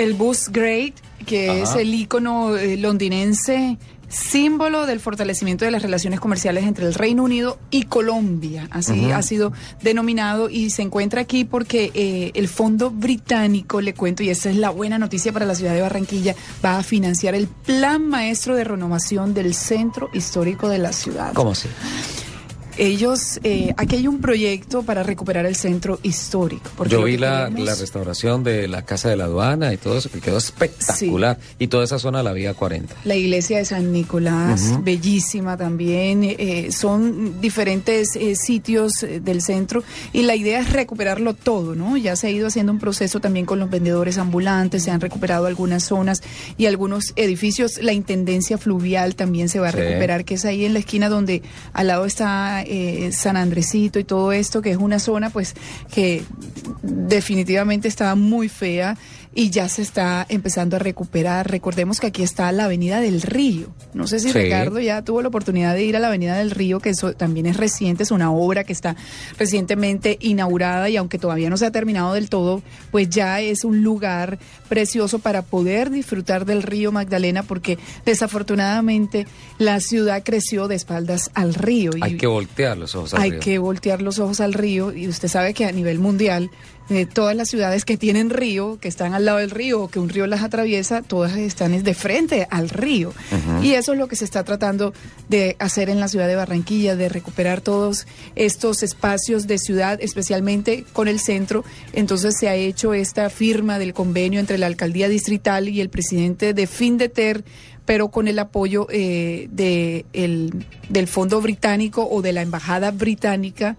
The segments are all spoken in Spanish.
El bus Great, que es el ícono eh, londinense símbolo del fortalecimiento de las relaciones comerciales entre el Reino Unido y Colombia, así ha sido denominado y se encuentra aquí porque eh, el Fondo Británico, le cuento, y esa es la buena noticia para la ciudad de Barranquilla, va a financiar el Plan Maestro de Renovación del Centro Histórico de la ciudad. ¿Cómo así? Ellos, eh, aquí hay un proyecto para recuperar el centro histórico. Yo vi la, la, restauración de la Casa de la Aduana y todo eso, que quedó espectacular. Y toda esa zona, la Vía 40. La iglesia de San Nicolás, bellísima también. Eh, son diferentes eh, sitios eh, del centro y la idea es recuperarlo todo, ¿no? Ya se ha ido haciendo un proceso también con los vendedores ambulantes, se han recuperado algunas zonas y algunos edificios. La Intendencia Fluvial también se va a recuperar, que es ahí en la esquina donde al lado está eh, San Andresito y todo esto, que es una zona pues que definitivamente estaba muy fea y ya se está empezando a recuperar. Recordemos que aquí está la Avenida del Río. No sé si Ricardo ya tuvo la oportunidad de ir a la Avenida del Río, que eso también es reciente, es una obra que está recientemente inaugurada y aunque todavía no se ha terminado del todo, pues ya es un lugar precioso para poder disfrutar del río Magdalena porque desafortunadamente la ciudad creció de espaldas al río. Hay que voltear los ojos al río. Hay que voltear los ojos al río y usted sabe que a nivel mundial eh, todas las ciudades que tienen río, que están al lado del río o que un río las atraviesa, todas están de frente al río. Y eso es lo que se está tratando de hacer en la ciudad de Barranquilla, de recuperar todos estos espacios de ciudad, especialmente con el centro. Entonces se ha hecho esta firma del convenio entre la alcaldía distrital y el presidente de Findeter pero con el apoyo eh, de el, del Fondo Británico o de la Embajada Británica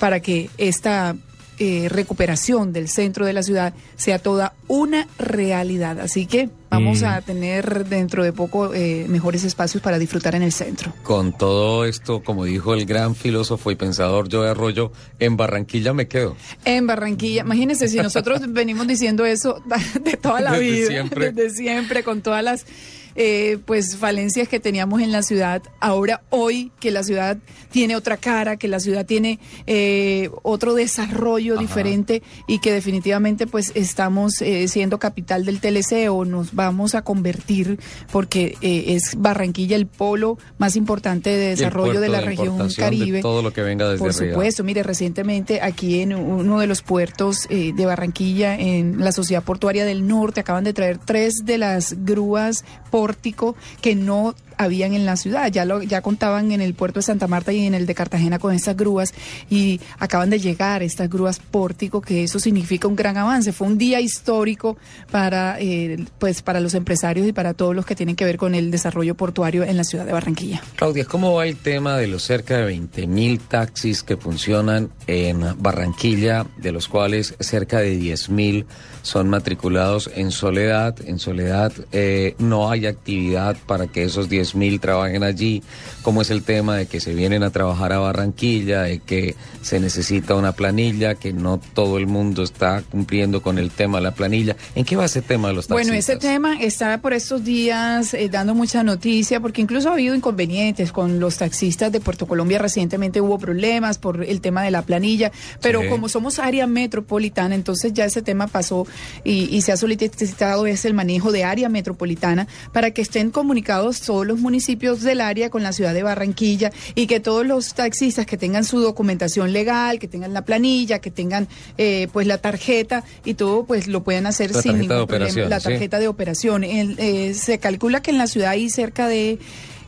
para que esta eh, recuperación del centro de la ciudad sea toda una realidad. Así que vamos a tener dentro de poco eh, mejores espacios para disfrutar en el centro. Con todo esto, como dijo el gran filósofo y pensador Joe Arroyo, en Barranquilla me quedo. En Barranquilla, imagínense si nosotros venimos diciendo eso de toda la vida, desde siempre, con todas las eh, pues falencias que teníamos en la ciudad. Ahora, hoy que la ciudad tiene otra cara, que la ciudad tiene eh, otro desarrollo diferente y que definitivamente pues estamos eh, siendo capital del TLC o nos vamos a convertir porque es Barranquilla el polo más importante de desarrollo de la región Caribe. todo lo que venga desde Por supuesto, mire, recientemente aquí en uno de los puertos de Barranquilla, en la Sociedad Portuaria del Norte, acaban de traer tres de las grúas pórtico que no habían en la ciudad. Ya lo ya contaban en el puerto de Santa Marta y en el de Cartagena con estas grúas y acaban de llegar estas grúas pórtico, que eso significa un gran avance. Fue un día histórico para eh, pues para los empresarios y para todos los que tienen que ver con el desarrollo portuario en la ciudad de Barranquilla. Claudia, ¿cómo va el tema de los cerca de 20 mil taxis que funcionan en Barranquilla, de los cuales cerca de 10 mil son matriculados en Soledad? En Soledad eh, no hay actividad para que esos 10 mil trabajen allí, cómo es el tema de que se vienen a trabajar a Barranquilla, de que se necesita una planilla, que no todo el mundo está cumpliendo con el tema de la planilla. ¿En qué va ese tema de los taxistas? Bueno, ese tema está por estos días eh, dando mucha noticia, porque incluso ha habido inconvenientes con los taxistas de Puerto Colombia. Recientemente hubo problemas por el tema de la planilla, pero como somos área metropolitana, entonces ya ese tema pasó y, y se ha solicitado es el manejo de área metropolitana para que estén comunicados todos los municipios del área con la ciudad de Barranquilla y que todos los taxistas que tengan su documentación legal, que tengan la planilla, que tengan eh, pues la tarjeta y todo, pues lo puedan hacer sin ningún problema. La tarjeta de operación. Eh, se calcula que en la ciudad hay cerca de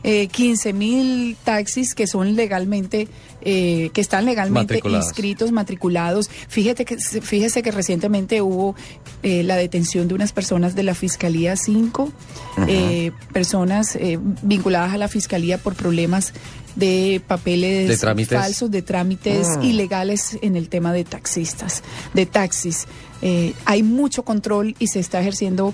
eh, 15 mil taxis que son legalmente eh, que están legalmente inscritos, matriculados. Fíjate que, fíjese que recientemente hubo eh, la detención de unas personas de la Fiscalía 5, eh, personas vinculadas a la Fiscalía por problemas de papeles falsos, de trámites mm. ilegales en el tema de taxistas, de taxis. hay mucho control y se está ejerciendo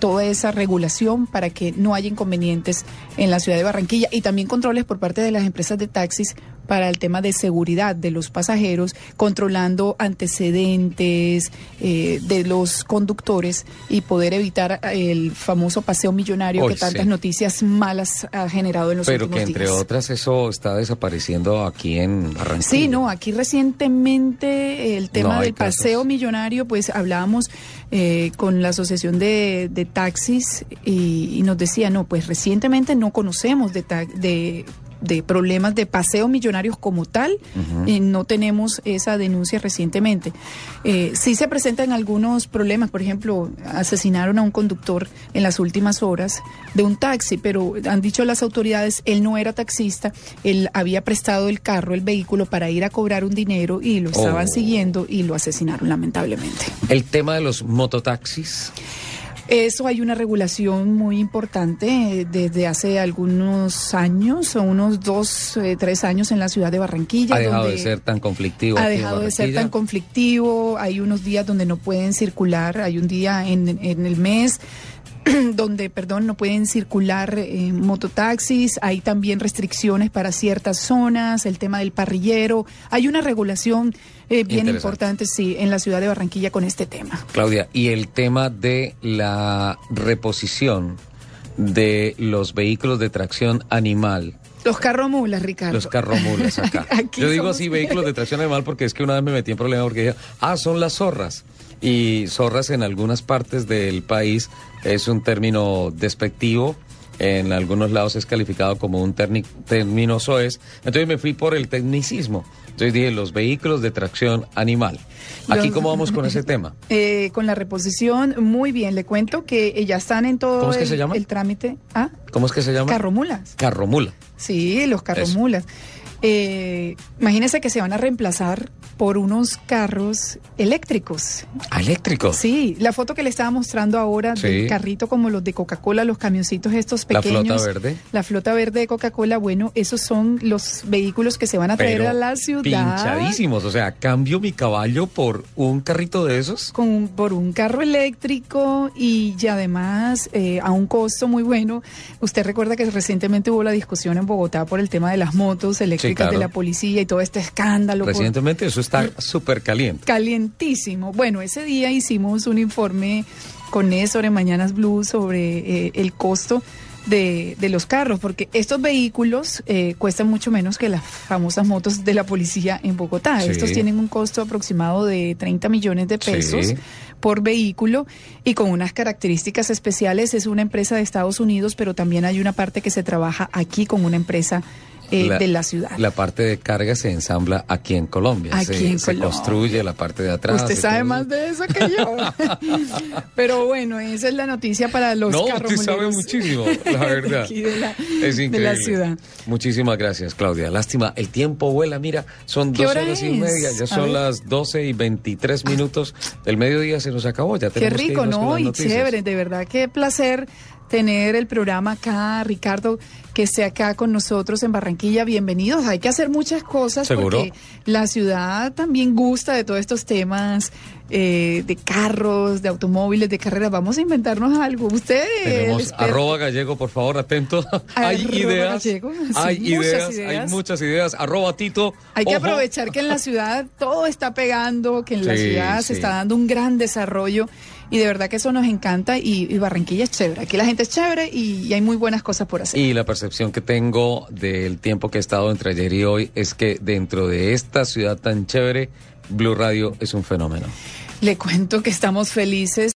toda esa regulación para que no haya inconvenientes en la ciudad de Barranquilla y también controles por parte de las empresas de taxis para el tema de seguridad de los pasajeros, controlando antecedentes eh, de los conductores y poder evitar el famoso paseo millonario que tantas noticias malas ha generado en los Pero últimos días. Pero que entre otras eso está desapareciendo aquí en Barranquilla. Sí, no, aquí recientemente el tema del paseo millonario, pues hablábamos eh, con la Asociación de, de Taxis y, y, nos decía, no, pues recientemente no conocemos de, de de problemas de paseo millonarios como tal, uh no tenemos esa denuncia recientemente. Eh, sí se presentan algunos problemas, por ejemplo, asesinaron a un conductor en las últimas horas de un taxi, pero han dicho las autoridades, él no era taxista, él había prestado el carro, el vehículo para ir a cobrar un dinero y lo estaban oh. siguiendo y lo asesinaron lamentablemente. El tema de los mototaxis. Eso hay una regulación muy importante eh, desde hace algunos años, o unos dos, eh, tres años en la ciudad de Barranquilla. Ha dejado de ser tan conflictivo. Ha dejado de ser tan conflictivo. Hay unos días donde no pueden circular. Hay un día en, en el mes donde, perdón, no pueden circular eh, mototaxis, hay también restricciones para ciertas zonas, el tema del parrillero, hay una regulación eh, bien importante, sí, en la ciudad de Barranquilla con este tema. Claudia, y el tema de la reposición de los vehículos de tracción animal. Los carromulas, Ricardo. Los carromulas acá. Yo digo así vehículos de tracción animal porque es que una vez me metí en problema porque dije, ah, son las zorras y zorras en algunas partes del país es un término despectivo. En algunos lados es calificado como un término soez. Entonces me fui por el tecnicismo. Entonces dije, los vehículos de tracción animal. ¿Aquí cómo vamos con ese tema? Eh, con la reposición, muy bien. Le cuento que ya están en todo el, se llama? el, trámite. ¿Ah? ¿Cómo es que se llama? Carromulas. Carromula. Sí, los carromulas. Eh, imagínense que se van a reemplazar por unos carros eléctricos. ¿Eléctricos? Sí, la foto que le estaba mostrando ahora del carrito como los de Coca-Cola, los camioncitos estos pequeños. La flota verde. La flota verde de Coca-Cola, bueno, esos son los vehículos que se van a traer a la ciudad. Pinchadísimos, o sea, cambio mi caballo por un carrito de esos. Con, por un carro eléctrico y, además eh, a un costo muy bueno. Usted recuerda que recientemente hubo la discusión en Bogotá por el tema de las motos eléctricas de la policía y todo este escándalo. Recientemente eso está súper caliente. Calientísimo. Bueno, ese día hicimos un informe con eso en Mañanas Blue sobre eh, el costo de, de, los carros, porque estos vehículos eh, cuestan mucho menos que las famosas motos de la policía en Bogotá. Estos tienen un costo aproximado de 30 millones de pesos por vehículo y con unas características especiales. Es una empresa de Estados Unidos, pero también hay una parte que se trabaja aquí con una empresa eh, de la ciudad. La parte de carga se ensambla aquí en Colombia. Aquí se, en se construye la parte de atrás. Usted sabe más de eso que yo. Pero bueno, esa es la noticia para los No, usted sabe muchísimo, la verdad. De la, es increíble. De la ciudad. Muchísimas gracias, Claudia. Lástima, el tiempo vuela. Mira, son dos horas y media. Ya son las 12 y 23 minutos del mediodía. Se nos acabó. Ya tenemos Qué rico, que ¿no? y chévere. De verdad, qué placer tener el programa acá, Ricardo, que esté acá con nosotros en Barranquilla. Bienvenidos. Hay que hacer muchas cosas ¿Seguro? porque la ciudad también gusta de todos estos temas eh, de carros, de automóviles, de carreras. Vamos a inventarnos algo. Ustedes. Tenemos arroba gallego, por favor, atento. hay ideas. Gallego, sí, hay ideas, ideas, hay muchas ideas. Arroba Tito. Hay que aprovechar que en la ciudad todo está pegando, que en la ciudad sí. se está dando un gran desarrollo y de verdad que eso nos encanta y, y Barranquilla es chévere. Aquí la gente es chévere y, y hay muy buenas cosas por hacer. Y la percepción que tengo del tiempo que he estado entre ayer y hoy es que dentro de esta ciudad tan chévere, Blue Radio es un fenómeno. Le cuento que estamos felices.